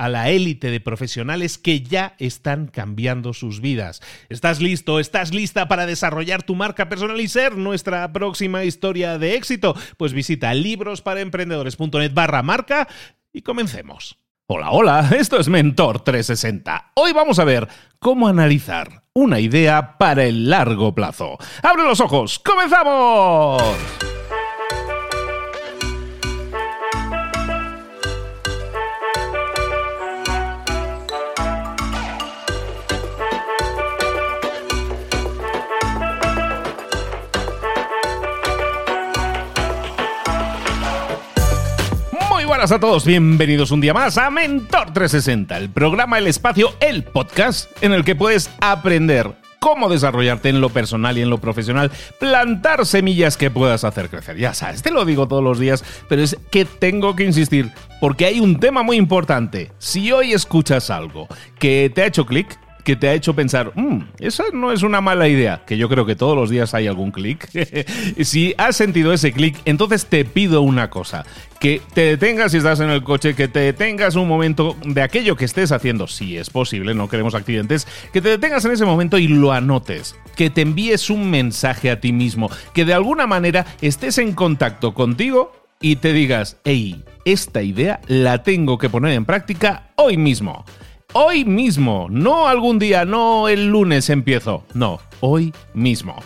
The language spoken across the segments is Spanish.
a la élite de profesionales que ya están cambiando sus vidas. ¿Estás listo? ¿Estás lista para desarrollar tu marca personal y ser nuestra próxima historia de éxito? Pues visita librosparaemprendedores.net barra marca y comencemos. Hola, hola, esto es Mentor 360. Hoy vamos a ver cómo analizar una idea para el largo plazo. ¡Abre los ojos! ¡Comenzamos! Buenas a todos, bienvenidos un día más a Mentor 360, el programa, el espacio, el podcast en el que puedes aprender cómo desarrollarte en lo personal y en lo profesional, plantar semillas que puedas hacer crecer. Ya sabes, te lo digo todos los días, pero es que tengo que insistir porque hay un tema muy importante. Si hoy escuchas algo que te ha hecho clic, que te ha hecho pensar, mmm, esa no es una mala idea, que yo creo que todos los días hay algún clic. si has sentido ese clic, entonces te pido una cosa, que te detengas si estás en el coche, que te detengas un momento de aquello que estés haciendo, si es posible, no queremos accidentes, que te detengas en ese momento y lo anotes, que te envíes un mensaje a ti mismo, que de alguna manera estés en contacto contigo y te digas, hey, esta idea la tengo que poner en práctica hoy mismo hoy mismo, no algún día, no el lunes empiezo, no, hoy mismo.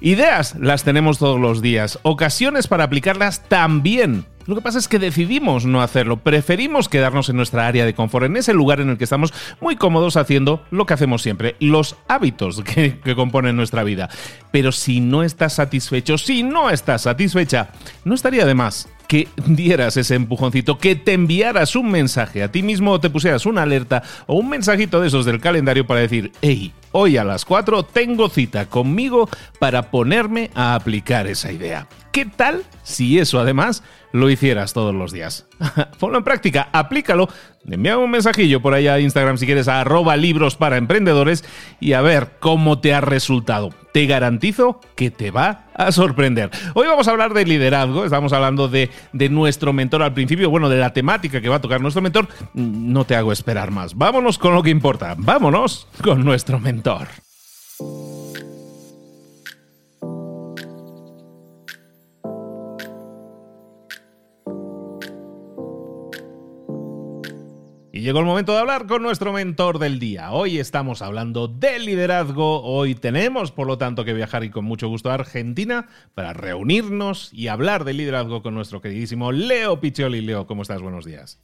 Ideas las tenemos todos los días, ocasiones para aplicarlas también. Lo que pasa es que decidimos no hacerlo, preferimos quedarnos en nuestra área de confort, en ese lugar en el que estamos muy cómodos haciendo lo que hacemos siempre, los hábitos que, componen nuestra vida. Pero si no estás satisfecho, si no estás satisfecha, no estaría de más que dieras ese empujoncito, que te enviaras un mensaje a ti mismo o te pusieras una alerta o un mensajito de esos del calendario para decir, hey, hoy a las 4 tengo cita conmigo para ponerme a aplicar esa idea. ¿Qué tal si eso además lo hicieras todos los días? Ponlo en práctica, aplícalo, envíame un mensajillo por allá a Instagram si quieres a arroba libros para emprendedores y a ver cómo te ha resultado. Te garantizo que te va a sorprender. Hoy vamos a hablar de liderazgo, estamos hablando de, de nuestro mentor al principio, bueno, de la temática que va a tocar nuestro mentor. No te hago esperar más. Vámonos con lo que importa. Vámonos con nuestro mentor. Llegó el momento de hablar con nuestro mentor del día. Hoy estamos hablando de liderazgo. Hoy tenemos, por lo tanto, que viajar y con mucho gusto a Argentina para reunirnos y hablar de liderazgo con nuestro queridísimo Leo Piccioli. Leo, ¿cómo estás? Buenos días.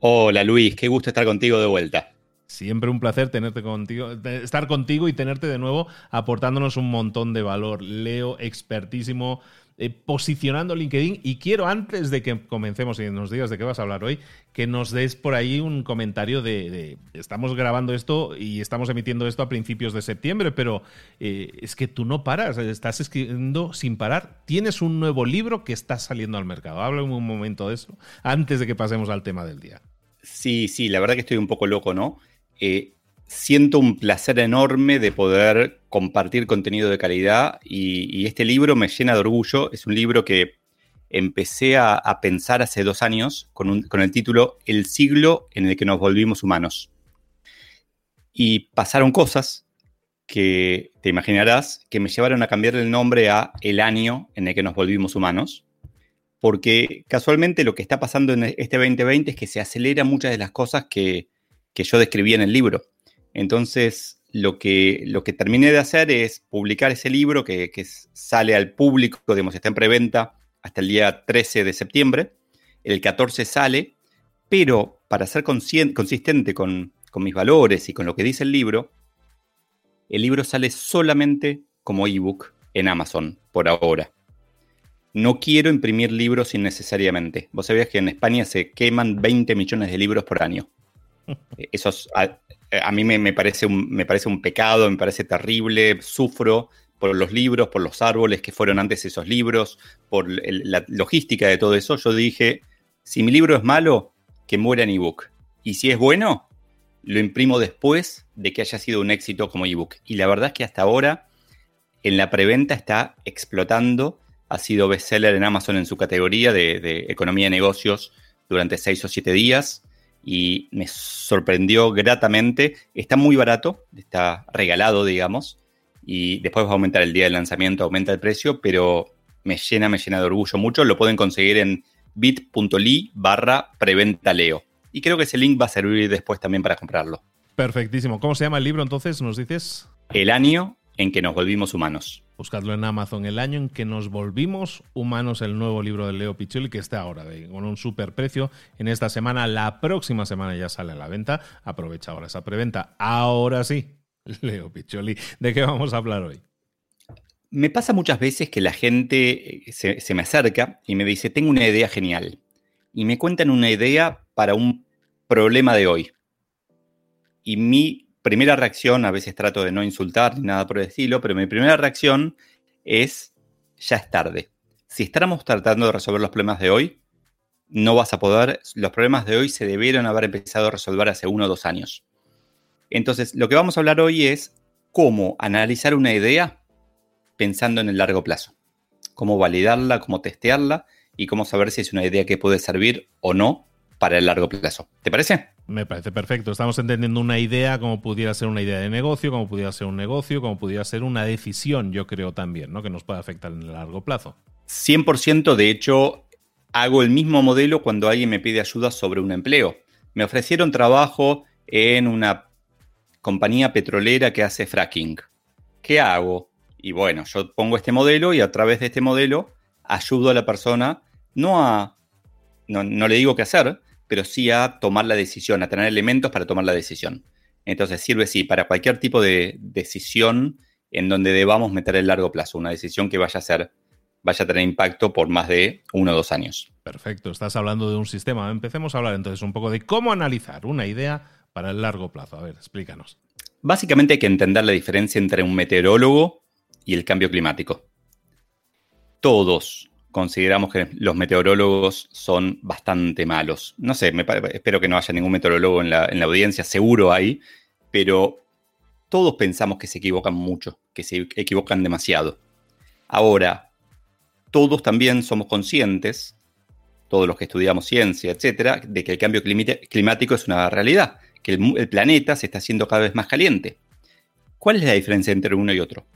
Hola Luis, qué gusto estar contigo de vuelta. Siempre un placer tenerte contigo, estar contigo y tenerte de nuevo aportándonos un montón de valor. Leo, expertísimo, eh, posicionando LinkedIn. Y quiero, antes de que comencemos y nos digas de qué vas a hablar hoy, que nos des por ahí un comentario de, estamos grabando esto y estamos emitiendo esto a principios de septiembre, pero eh, es que tú no paras, estás escribiendo sin parar. Tienes un nuevo libro que está saliendo al mercado. Háblame un momento de eso, antes de que pasemos al tema del día. Sí, sí, la verdad que estoy un poco loco, ¿no? Eh, siento un placer enorme de poder compartir contenido de calidad y, este libro me llena de orgullo. Es un libro que empecé a, pensar hace dos años con, con, el título El siglo en el que nos volvimos humanos. Y pasaron cosas que te imaginarás que me llevaron a cambiar el nombre a El año en el que nos volvimos humanos. Porque casualmente lo que está pasando en este 2020 es que se acelera muchas de las cosas que, que yo describí en el libro. Entonces, lo que, lo que terminé de hacer es publicar ese libro que, sale al público, digamos, está en preventa hasta el día 13 de septiembre. El 14 sale, pero para ser consistente con, con mis valores y con lo que dice el libro, el libro sale solamente como ebook en Amazon por ahora. No quiero imprimir libros innecesariamente. Vos sabías que en España se queman 20 millones de libros por año. Eso a, mí me, parece un, me parece un pecado, me parece terrible, sufro por los libros, por los árboles que fueron antes esos libros, por la logística de todo eso. Yo dije, si mi libro es malo, que muera en ebook. Y si es bueno, lo imprimo después de que haya sido un éxito como ebook. Y la verdad es que hasta ahora en la preventa está explotando. Ha sido bestseller en Amazon en su categoría de, de economía de negocios durante seis o siete días y me sorprendió gratamente. Está muy barato, está regalado, digamos, y después va a aumentar el día del lanzamiento, aumenta el precio, pero me llena, me llena de orgullo mucho. Lo pueden conseguir en bit.ly barra preventaleo. Y creo que ese link va a servir después también para comprarlo. Perfectísimo. ¿Cómo se llama el libro entonces? ¿Nos dices? El año en que nos volvimos humanos. Buscadlo en Amazon, el año en que nos volvimos humanos, el nuevo libro de Leo Picholi, que está ahora con un super precio en esta semana. La próxima semana ya sale a la venta. Aprovecha ahora esa preventa. Ahora sí, Leo Picholi, ¿de qué vamos a hablar hoy? Me pasa muchas veces que la gente eh, se, se me acerca y me dice, tengo una idea genial. Y me cuentan una idea para un problema de hoy. Y mi primera reacción, a veces trato de no insultar ni nada por el estilo, pero mi primera reacción es, ya es tarde. Si estamos tratando de resolver los problemas de hoy, no vas a poder, los problemas de hoy se debieron haber empezado a resolver hace uno o dos años. Entonces, lo que vamos a hablar hoy es cómo analizar una idea pensando en el largo plazo. Cómo validarla, cómo testearla y cómo saber si es una idea que puede servir o no para el largo plazo. ¿Te parece? Me parece perfecto. Estamos entendiendo una idea como pudiera ser una idea de negocio, como pudiera ser un negocio, como pudiera ser una decisión, yo creo también, ¿no? Que nos puede afectar en el largo plazo. 100%, de hecho, hago el mismo modelo cuando alguien me pide ayuda sobre un empleo. Me ofrecieron trabajo en una compañía petrolera que hace fracking. ¿Qué hago? Y bueno, yo pongo este modelo y a través de este modelo ayudo a la persona no a, no, no le digo qué hacer, pero sí a tomar la decisión, a tener elementos para tomar la decisión. Entonces sirve, sí, para cualquier tipo de decisión en donde debamos meter el largo plazo, una decisión que vaya a ser, vaya a tener impacto por más de uno o dos años. Perfecto, estás hablando de un sistema. Empecemos a hablar entonces un poco de cómo analizar una idea para el largo plazo. A ver, explícanos. Básicamente hay que entender la diferencia entre un meteorólogo y el cambio climático. Todos consideramos que los meteorólogos son bastante malos. No sé, espero que no haya ningún meteorólogo en la, audiencia, seguro hay, pero todos pensamos que se equivocan mucho, que se equivocan demasiado. Ahora, todos también somos conscientes, todos los que estudiamos ciencia, etcétera, de que el cambio climático es una realidad, que el, planeta se está haciendo cada vez más caliente. ¿Cuál es la diferencia entre uno y otro?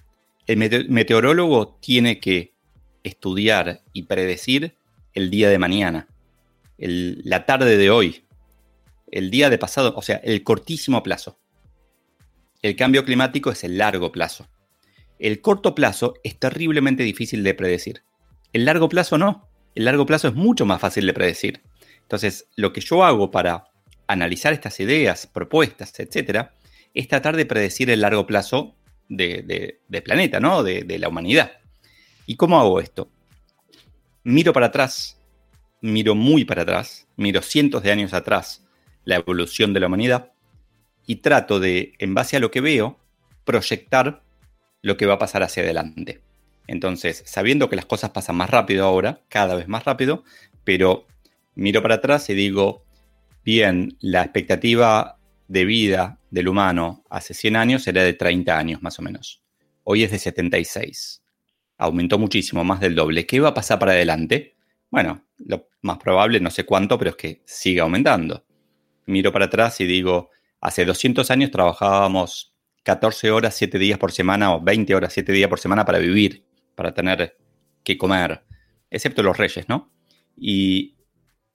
El meteorólogo tiene que estudiar y predecir el día de mañana, la tarde de hoy, el día de pasado, o sea, el cortísimo plazo. El cambio climático es el largo plazo. El corto plazo es terriblemente difícil de predecir. El largo plazo no. El largo plazo es mucho más fácil de predecir. Entonces, lo que yo hago para analizar estas ideas, propuestas, etcétera, es tratar de predecir el largo plazo de, planeta, ¿no? De la humanidad. ¿Y cómo hago esto? Miro para atrás, miro muy para atrás, miro cientos de años atrás la evolución de la humanidad y trato de, en base a lo que veo, proyectar lo que va a pasar hacia adelante. Entonces, sabiendo que las cosas pasan más rápido ahora, cada vez más rápido, pero miro para atrás y digo, bien, la expectativa de vida del humano hace 100 años era de 30 años más o menos. Hoy es de 76. Aumentó muchísimo, más del doble. ¿Qué va a pasar para adelante? Bueno, lo más probable, no sé cuánto, pero es que sigue aumentando. Miro para atrás y digo, hace 200 años trabajábamos 14 horas, 7 días por semana o 20 horas, 7 días por semana para vivir, para tener que comer, excepto los reyes, ¿no? Y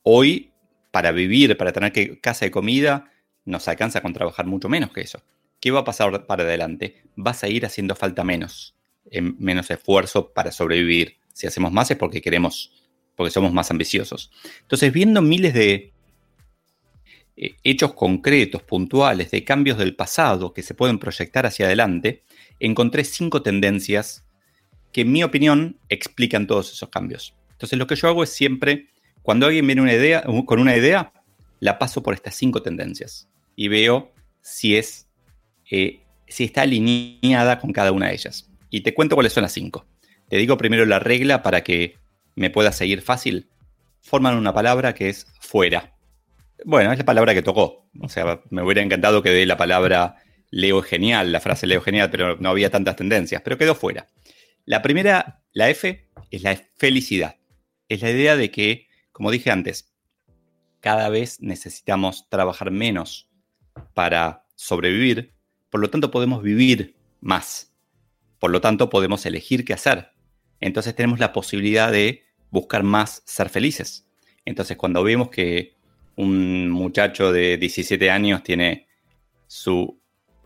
hoy, para vivir, para tener que, casa de comida, nos alcanza con trabajar mucho menos que eso. ¿Qué va a pasar para adelante? Vas a ir haciendo falta menos, menos esfuerzo para sobrevivir. Si hacemos más es porque queremos, porque somos más ambiciosos. Entonces, viendo miles de eh, hechos concretos, puntuales, de cambios del pasado que se pueden proyectar hacia adelante, encontré cinco tendencias que, en mi opinión, explican todos esos cambios. Entonces, lo que yo hago es siempre, cuando alguien viene una idea, con una idea, la paso por estas cinco tendencias y veo si es eh, si está alineada con cada una de ellas. Y te cuento cuáles son las cinco. Te digo primero la regla para que me pueda seguir fácil. Forman una palabra que es fuera. Bueno, es la palabra que tocó. O sea, me hubiera encantado que dé la palabra Leo genial, la frase Leo genial, pero no había tantas tendencias, pero quedó fuera. La primera, la F, es la felicidad. Es la idea de que, como dije antes, cada vez necesitamos trabajar menos para sobrevivir, por lo tanto podemos vivir más, por lo tanto podemos elegir qué hacer. Entonces tenemos la posibilidad de buscar más ser felices. Entonces cuando vemos que un muchacho de 17 años tiene su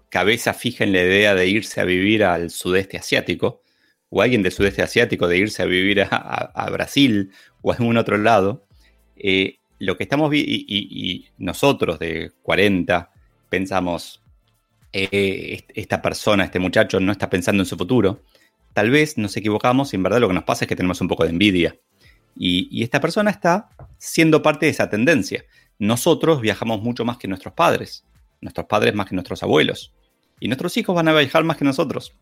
cabeza fija en la idea de irse a vivir al sudeste asiático, o alguien del sudeste asiático de irse a vivir a, Brasil o a algún otro lado, eh, lo que estamos y, y, nosotros de 40 pensamos, eh, esta persona, este muchacho no está pensando en su futuro, tal vez nos equivocamos y en verdad lo que nos pasa es que tenemos un poco de envidia. Y, esta persona está siendo parte de esa tendencia. Nosotros viajamos mucho más que nuestros padres, nuestros padres más que nuestros abuelos, y nuestros hijos van a viajar más que nosotros.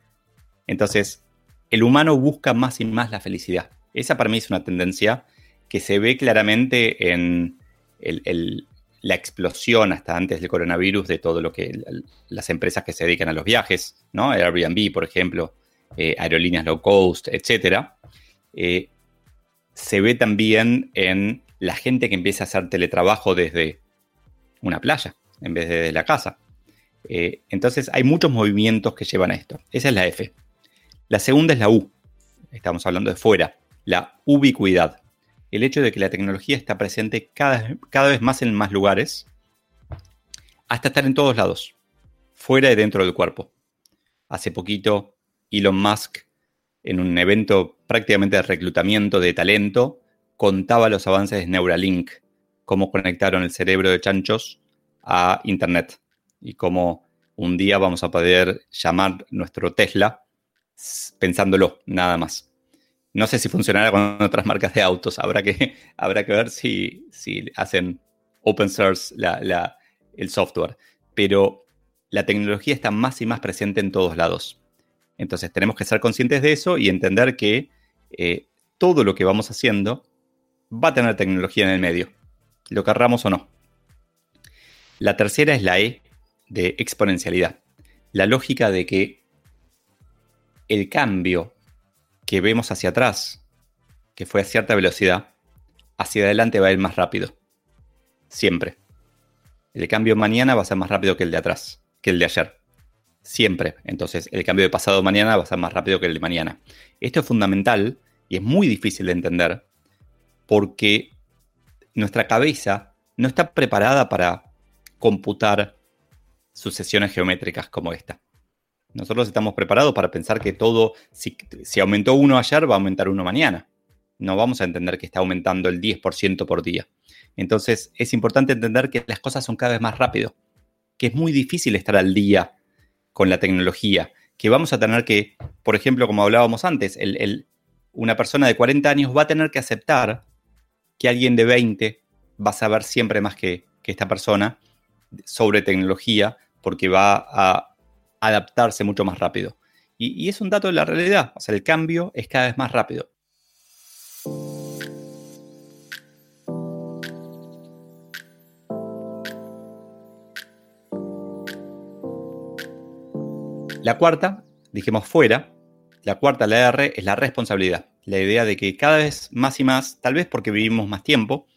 Entonces, el humano busca más y más la felicidad. Esa para mí es una tendencia que se ve claramente en el, la explosión hasta antes del coronavirus de todo lo que las empresas que se dedican a los viajes, ¿no? Airbnb, por ejemplo, eh, aerolíneas low cost, etcétera, eh, se ve también en la gente que empieza a hacer teletrabajo desde una playa en vez de desde la casa. Eh, entonces hay muchos movimientos que llevan a esto. Esa es la F. La segunda es la U. Estamos hablando de fuera. La ubicuidad el hecho de que la tecnología está presente cada, cada vez más en más lugares, hasta estar en todos lados, fuera y dentro del cuerpo. Hace poquito, Elon Musk, en un evento prácticamente de reclutamiento de talento, contaba los avances de Neuralink, cómo conectaron el cerebro de chanchos a Internet y cómo un día vamos a poder llamar nuestro Tesla pensándolo, nada más. No sé si funcionará con otras marcas de autos. Habrá que, habrá que ver si, si hacen open source el software. Pero la tecnología está más y más presente en todos lados. Entonces tenemos que ser conscientes de eso y entender que eh, todo lo que vamos haciendo va a tener tecnología en el medio, lo querramos o no. La tercera es la E de exponencialidad. La lógica de que el cambio que vemos hacia atrás, que fue a cierta velocidad, hacia adelante va a ir más rápido. Siempre. El cambio mañana va a ser más rápido que el de atrás, que el de ayer. Siempre. Entonces, el cambio de pasado mañana va a ser más rápido que el de mañana. Esto es fundamental y es muy difícil de entender porque nuestra cabeza no está preparada para computar sucesiones geométricas como esta. Nosotros estamos preparados para pensar que todo, si, aumentó uno ayer, va a aumentar uno mañana. no vamos a entender que está aumentando el 10% por día. Entonces es importante entender que las cosas son cada vez más rápido, que es muy difícil estar al día con la tecnología, que vamos a tener que, por ejemplo, como hablábamos antes, una persona de 40 años va a tener que aceptar que alguien de 20 va a saber siempre más que, esta persona sobre tecnología porque va a adaptarse mucho más rápido. Y, es un dato de la realidad, o sea, el cambio es cada vez más rápido. La cuarta, dijimos fuera, la cuarta, la R, es la responsabilidad. La idea de que cada vez más y más, tal vez porque vivimos más tiempo,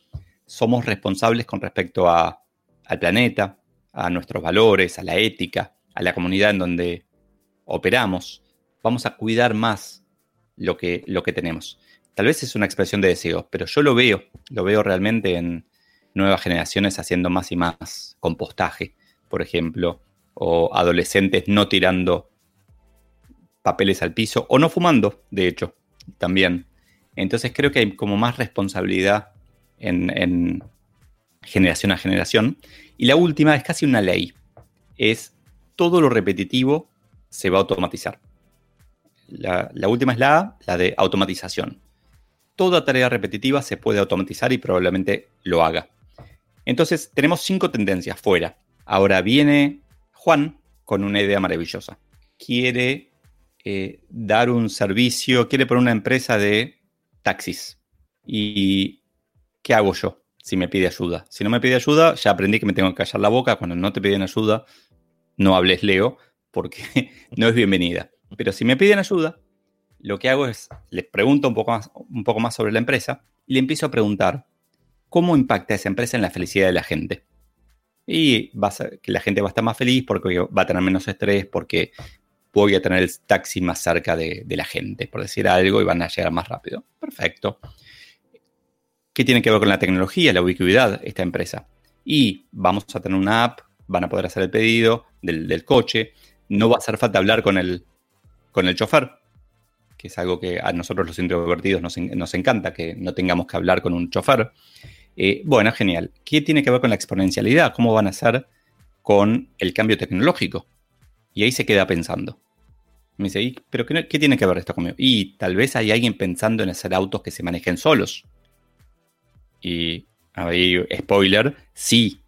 somos responsables con respecto a, al planeta, a nuestros valores, a la ética, a la comunidad en donde operamos. Vamos a cuidar más lo que, lo que tenemos. Tal vez es una expresión de deseo, pero yo lo veo, lo veo realmente en nuevas generaciones haciendo más y más compostaje, por ejemplo, o adolescentes no tirando papeles al piso o no fumando, de hecho, también. Entonces creo que hay como más responsabilidad en, generación a generación. Y la última es casi una ley. Es todo lo repetitivo se va a automatizar. La, última es la la de automatización. Toda tarea repetitiva se puede automatizar y probablemente lo haga. Entonces tenemos cinco tendencias fuera. Ahora viene Juan con una idea maravillosa. Quiere eh, dar un servicio, quiere poner una empresa de taxis. ¿Y qué hago yo si me pide ayuda? Si no me pide ayuda, ya aprendí que me tengo que callar la boca. Cuando no te piden ayuda, no hables Leo, porque no es bienvenida. Pero si me piden ayuda, lo que hago es, les pregunto un poco más, sobre la empresa y le empiezo a preguntar cómo impacta esa empresa en la felicidad de la gente y a que la gente va a estar más feliz porque va a tener menos estrés, porque voy a tener el taxi más cerca de, la gente, por decir algo, y van a llegar más rápido. Perfecto. ¿Qué tiene que ver con la tecnología, la ubicuidad, esta empresa? Y vamos a tener una app, van a poder hacer el pedido del, coche, no va a hacer falta hablar con el, con el chofer, que es algo que a nosotros los introvertidos nos, nos encanta, que no tengamos que hablar con un chofer. Eh, bueno, genial. ¿Qué tiene que ver con la exponencialidad? ¿Cómo van a hacer con el cambio tecnológico? Y ahí se queda pensando. Me dice, ¿pero qué, tiene que ver esto conmigo? Y tal vez hay alguien pensando en hacer autos que se manejen solos. Y ahí, spoiler, sí,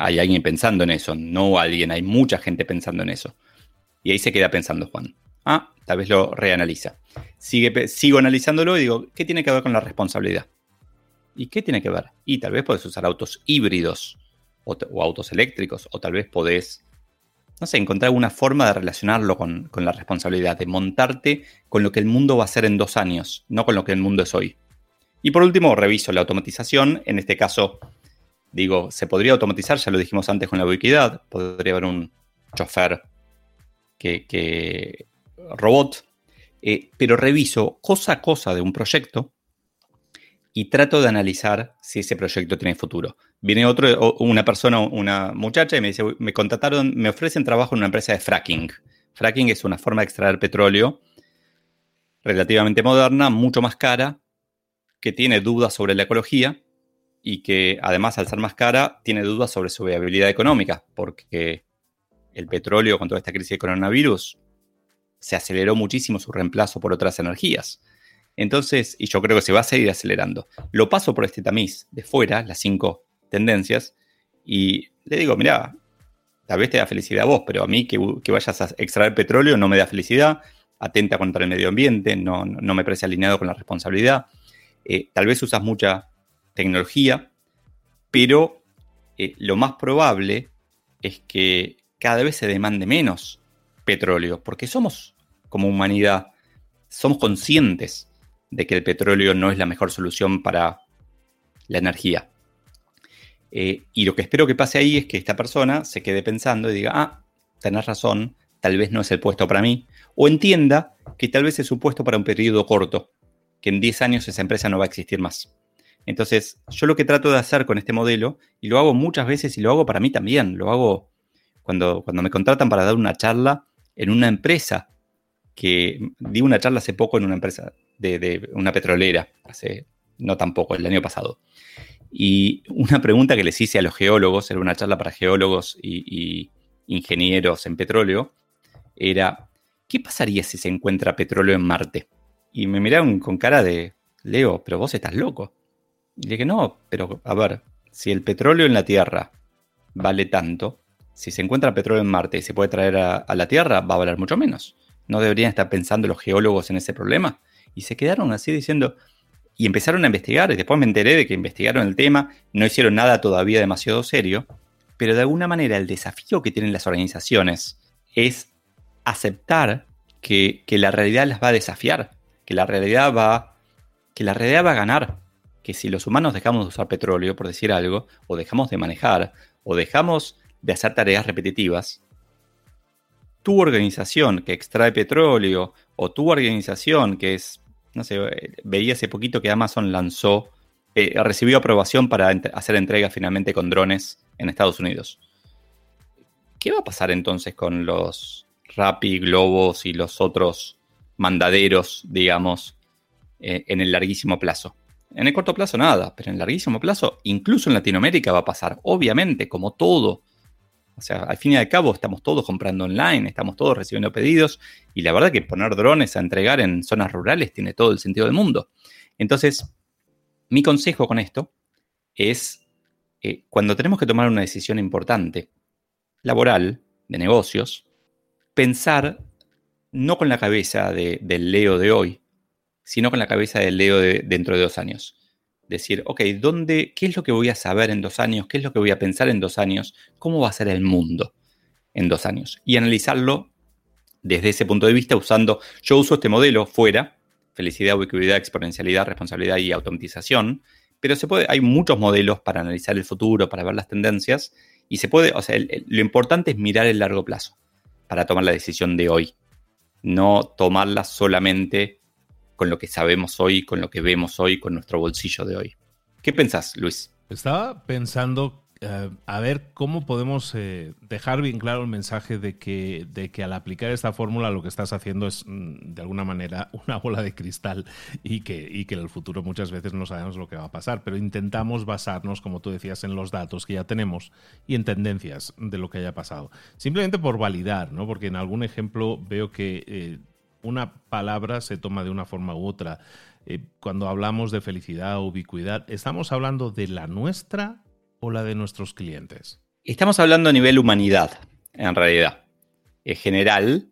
hay alguien pensando en eso, no alguien, hay mucha gente pensando en eso. Y ahí se queda pensando Juan. Ah, tal vez lo reanaliza. Sigue, sigo analizándolo y digo, ¿qué tiene que ver con la responsabilidad? ¿Y qué tiene que ver? Y tal vez podés usar autos híbridos o, autos eléctricos, o tal vez podés, no sé, encontrar alguna forma de relacionarlo con, con, la responsabilidad, de montarte con lo que el mundo va a ser en dos años, no con lo que el mundo es hoy. Y por último, reviso la automatización. En este caso, digo, se podría automatizar, ya lo dijimos antes con la ubiquidad, podría haber un chofer que, robot, eh, pero reviso cosa a cosa de un proyecto y trato de analizar si ese proyecto tiene futuro. Viene otro, una persona, una muchacha y me dice, me contrataron, me ofrecen trabajo en una empresa de fracking. Fracking es una forma de extraer petróleo relativamente moderna, mucho más cara, que tiene dudas sobre la ecología y que además al ser más cara tiene dudas sobre su viabilidad económica, porque el petróleo con toda esta crisis de coronavirus se aceleró muchísimo su reemplazo por otras energías. Entonces, y yo creo que se va a seguir acelerando. Lo paso por este tamiz de fuera, las cinco tendencias, y le digo, mira, tal vez te da felicidad a vos, pero a mí que, vayas a extraer petróleo no me da felicidad, atenta contra el medio ambiente, no, me parece alineado con la responsabilidad. Eh, tal vez usas mucha tecnología, pero eh, lo más probable es que cada vez se demande menos petróleo, porque somos como humanidad, somos conscientes de que el petróleo no es la mejor solución para la energía. Eh, y lo que espero que pase ahí es que esta persona se quede pensando y diga, ah, tenés razón, tal vez no es el puesto para mí, o entienda que tal vez es un puesto para un periodo corto, que en 10 años esa empresa no va a existir más. Entonces, yo lo que trato de hacer con este modelo, y lo hago muchas veces y lo hago para mí también, lo hago cuando, cuando me contratan para dar una charla en una empresa que di una charla hace poco en una empresa de, una petrolera, hace no tampoco, el año pasado. Y una pregunta que les hice a los geólogos, era una charla para geólogos y, ingenieros en petróleo, era, ¿qué pasaría si se encuentra petróleo en Marte? Y me miraron con cara de, Leo, pero vos estás loco. Y dije, no, pero a ver, si el petróleo en la Tierra vale tanto, si se encuentra petróleo en Marte y se puede traer a la Tierra, va a valer mucho menos. ¿No deberían estar pensando los geólogos en ese problema? Y se quedaron así diciendo, y empezaron a investigar, y después me enteré de que investigaron el tema, no hicieron nada todavía demasiado serio, pero de alguna manera el desafío que tienen las organizaciones es aceptar que, la realidad las va a desafiar, que la realidad va, que la realidad va a ganar, que si los humanos dejamos de usar petróleo, por decir algo, o dejamos de manejar, o dejamos de hacer tareas repetitivas, tu organización que extrae petróleo o tu organización que es, no sé, veía hace poquito que Amazon lanzó, eh, recibió aprobación para hacer entrega finalmente con drones en Estados Unidos. ¿Qué va a pasar entonces con los Rappi, Globos y los otros mandaderos, digamos, eh, en el larguísimo plazo? En el corto plazo nada, pero en el larguísimo plazo, incluso en Latinoamérica va a pasar, obviamente, como todo o sea, al fin y al cabo estamos todos comprando online, estamos todos recibiendo pedidos y la verdad que poner drones a entregar en zonas rurales tiene todo el sentido del mundo. Entonces, mi consejo con esto es, eh, cuando tenemos que tomar una decisión importante, laboral, de negocios, pensar no con la cabeza del Leo de hoy, sino con la cabeza del Leo de dentro de dos años decir, ok, ¿dónde, ¿qué es lo que voy a saber en dos años? ¿Qué es lo que voy a pensar en dos años? ¿Cómo va a ser el mundo en dos años? Y analizarlo desde ese punto de vista usando, yo uso este modelo fuera, felicidad, ubicuidad, exponencialidad, responsabilidad y automatización, pero se puede, hay muchos modelos para analizar el futuro, para ver las tendencias, y se puede, o sea, lo importante es mirar el largo plazo para tomar la decisión de hoy, no tomarla solamente con lo que sabemos hoy, con lo que vemos hoy, con nuestro bolsillo de hoy. ¿Qué pensás, Luis? Estaba pensando eh, a ver cómo podemos eh, dejar bien claro el mensaje de que, de que al aplicar esta fórmula lo que estás haciendo es mm, de alguna manera una bola de cristal y que, y que en el futuro muchas veces no sabemos lo que va a pasar, pero intentamos basarnos, como tú decías, en los datos que ya tenemos y en tendencias de lo que haya pasado. Simplemente por validar, ¿no? Porque en algún ejemplo veo que eh, una palabra se toma de una forma u otra. Eh, cuando hablamos de felicidad o ubicuidad, ¿estamos hablando de la nuestra o la de nuestros clientes? Estamos hablando a nivel humanidad, en realidad, en general,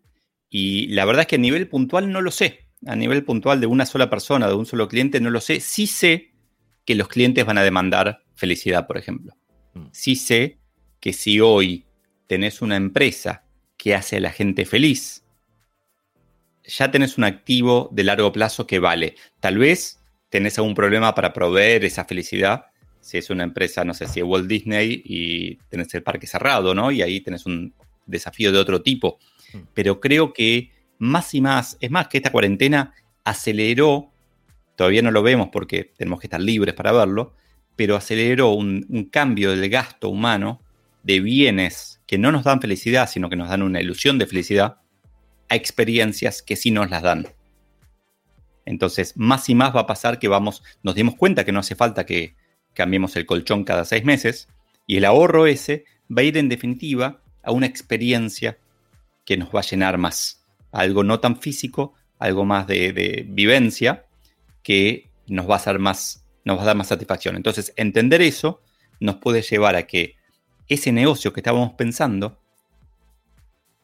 y la verdad es que a nivel puntual no lo sé. A nivel puntual de una sola persona, de un solo cliente, no lo sé. Sí sé que los clientes van a demandar felicidad, por ejemplo. Mm. Sí sé que si hoy tenés una empresa que hace a la gente feliz, ya tenés un activo de largo plazo que vale. Tal vez tenés algún problema para proveer esa felicidad. Si es una empresa, no sé, si es Walt Disney y tenés el parque cerrado, ¿no? Y ahí tenés un desafío de otro tipo. Mm. Pero creo que más y más, es más que esta cuarentena aceleró, todavía no lo vemos porque tenemos que estar libres para verlo, pero aceleró un, un cambio del gasto humano de bienes que no nos dan felicidad, sino que nos dan una ilusión de felicidad, a experiencias que sí nos las dan. Entonces, más y más va a pasar que vamos, nos dimos cuenta que no hace falta que cambiemos el colchón cada seis meses y el ahorro ese va a ir en definitiva a una experiencia que nos va a llenar más. Algo no tan físico, algo más de, de vivencia que nos va a hacer más, nos va a dar más satisfacción. Entonces, entender eso nos puede llevar a que ese negocio que estábamos pensando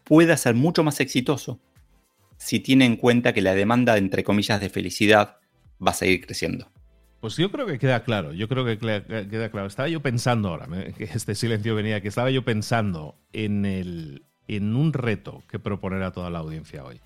pueda ser mucho más exitoso si tiene en cuenta que la demanda, entre comillas, de felicidad va a seguir creciendo. Pues yo creo que queda claro, yo creo que queda claro. Estaba yo pensando ahora, que este silencio venía, que estaba yo pensando en, el, en un reto que proponer a toda la audiencia hoy.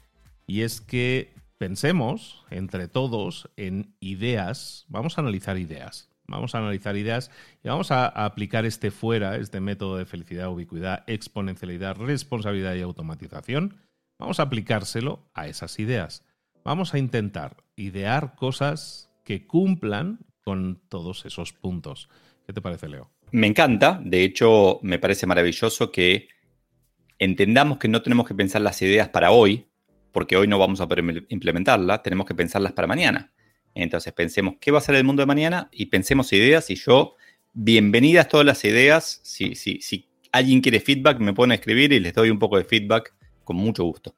Y es que pensemos entre todos en ideas, vamos a analizar ideas, Vamos a analizar ideas y vamos a, aplicar este fuera, este método de felicidad, ubicuidad, exponencialidad, responsabilidad y automatización. Vamos a aplicárselo a esas ideas. Vamos a intentar idear cosas que cumplan con todos esos puntos. ¿Qué te parece, Leo? Me encanta. De hecho, me parece maravilloso que entendamos que no tenemos que pensar las ideas para hoy, porque hoy no vamos a poder implementarla, tenemos que pensarlas para mañana. Entonces pensemos qué va a ser el mundo de mañana y pensemos ideas y yo, bienvenidas todas las ideas, si, si, si alguien quiere feedback me a escribir y les doy un poco de feedback con mucho gusto.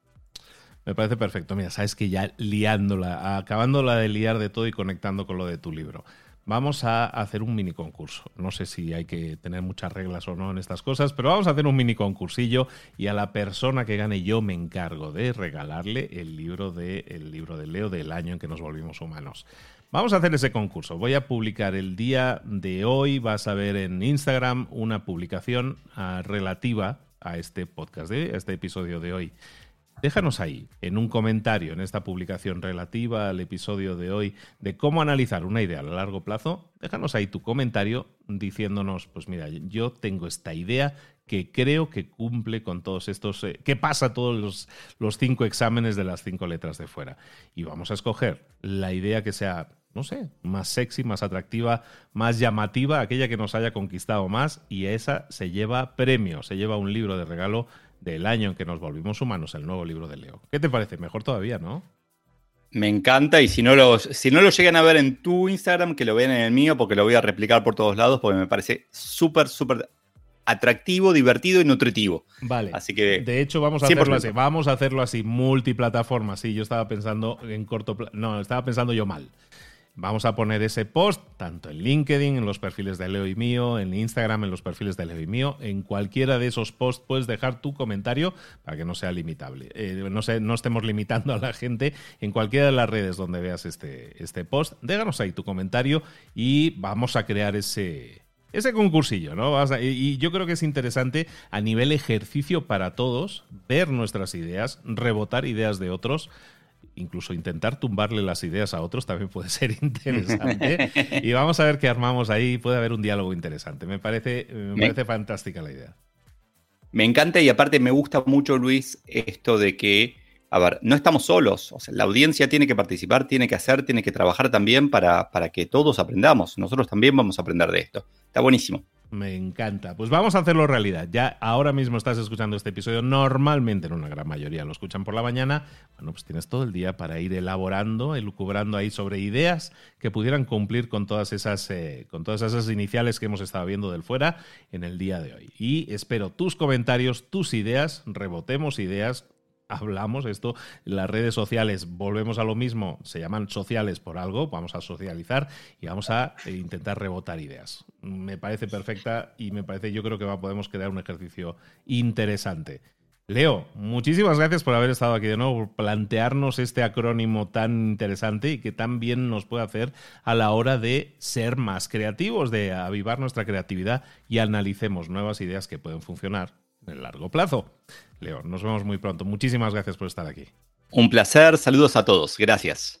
Me parece perfecto. Mira, sabes que ya liándola, acabándola de liar de todo y conectando con lo de tu libro. Vamos a hacer un mini concurso. No sé si hay que tener muchas reglas o no en estas cosas, pero vamos a hacer un mini concursillo y a la persona que gane yo me encargo de regalarle el libro de el libro de Leo del año en que nos volvimos humanos. Vamos a hacer ese concurso. Voy a publicar el día de hoy. Vas a ver en Instagram una publicación ah, relativa a este podcast, de, a este episodio de hoy. Déjanos ahí, en un comentario, en esta publicación relativa al episodio de hoy, de cómo analizar una idea a largo plazo, déjanos ahí tu comentario diciéndonos, pues mira, yo tengo esta idea que creo que cumple con todos estos, eh, que pasa todos los, los cinco exámenes de las cinco letras de fuera. Y vamos a escoger la idea que sea no sé, más sexy, más atractiva, más llamativa, aquella que nos haya conquistado más y esa se lleva premio, se lleva un libro de regalo del año en que nos volvimos humanos, el nuevo libro de Leo. ¿Qué te parece? Mejor todavía, ¿no? Me encanta y si no, los, si no lo llegan a ver en tu Instagram, que lo vean en el mío, porque lo voy a replicar por todos lados, porque me parece súper, súper atractivo, divertido y nutritivo. Vale. Así que. De hecho, vamos a hacerlo así. Vamos a hacerlo así, multiplataforma. Sí, yo estaba pensando en corto plazo. No, estaba pensando yo mal. Vamos a poner ese post tanto en LinkedIn, en los perfiles de Leo y mío, en Instagram, en los perfiles de Leo y mío. En cualquiera de esos posts puedes dejar tu comentario para que no sea limitable. Eh, no, estemos limitando a la gente en cualquiera de las redes donde veas este, este post. Déjanos ahí tu comentario y vamos a crear ese, ese concursillo, ¿no? y yo creo que es interesante a nivel ejercicio para todos ver nuestras ideas, rebotar ideas de otros incluso intentar tumbarle las ideas a otros también puede ser interesante. y vamos a ver qué armamos ahí. Puede haber un diálogo interesante. Me parece, me, parece fantástica la idea. Me encanta y aparte me gusta mucho, Luis, esto de que, a ver, no estamos solos. O sea, la audiencia tiene que participar, tiene que hacer, tiene que trabajar también para, para que todos aprendamos. Nosotros también vamos a aprender de esto. Está buenísimo. Me encanta. Pues vamos a hacerlo realidad. Ya ahora mismo estás escuchando este episodio. Normalmente, en una gran mayoría, lo escuchan por la mañana. Bueno, pues tienes todo el día para ir elaborando, elucubrando ahí sobre ideas que pudieran cumplir con todas esas, eh, con todas esas iniciales que hemos estado viendo del fuera en el día de hoy. Y espero tus comentarios, tus ideas, rebotemos ideas, hablamos, esto, las redes sociales, volvemos a lo mismo, se llaman sociales por algo, vamos a socializar y vamos a intentar rebotar ideas. Me parece perfecta y me parece, yo creo que podemos crear un ejercicio interesante. Leo, muchísimas gracias por haber estado aquí de nuevo, por plantearnos este acrónimo tan interesante y que tan bien nos puede hacer a la hora de ser más creativos, de avivar nuestra creatividad y analicemos nuevas ideas que pueden funcionar en el largo plazo. Leo, nos vemos muy pronto. Muchísimas gracias por estar aquí. Un placer, saludos a todos. Gracias.